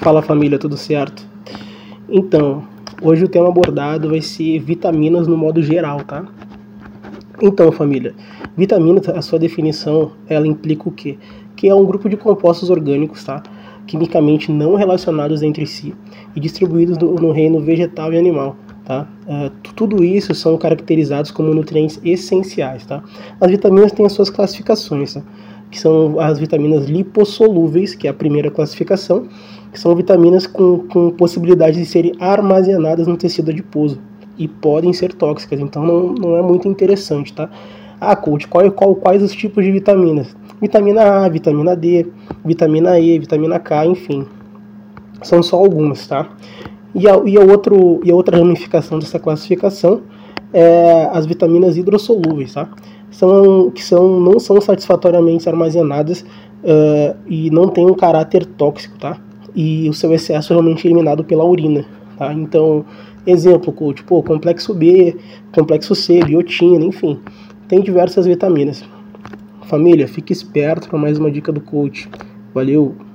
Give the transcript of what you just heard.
Fala família, tudo certo? Então, hoje o tema abordado vai ser vitaminas no modo geral, tá? Então, família, vitaminas, a sua definição, ela implica o quê? Que é um grupo de compostos orgânicos, tá? Quimicamente não relacionados entre si e distribuídos no, no reino vegetal e animal, tá? Uh, tudo isso são caracterizados como nutrientes essenciais, tá? As vitaminas têm as suas classificações, tá? Que são as vitaminas lipossolúveis, que é a primeira classificação, que são vitaminas com, com possibilidade de serem armazenadas no tecido adiposo e podem ser tóxicas, então não, não é muito interessante, tá? Ah, coach, qual, qual, quais os tipos de vitaminas? Vitamina A, vitamina D, vitamina E, vitamina K, enfim. São só algumas, tá? E a, e a, outro, e a outra ramificação dessa classificação é as vitaminas hidrossolúveis, tá? São, que são, não são satisfatoriamente armazenadas uh, e não têm um caráter tóxico, tá? E o seu excesso é realmente eliminado pela urina, tá? Então, exemplo, coach, pô, complexo B, complexo C, biotina, enfim, tem diversas vitaminas. Família, fique esperto para mais uma dica do coach. Valeu!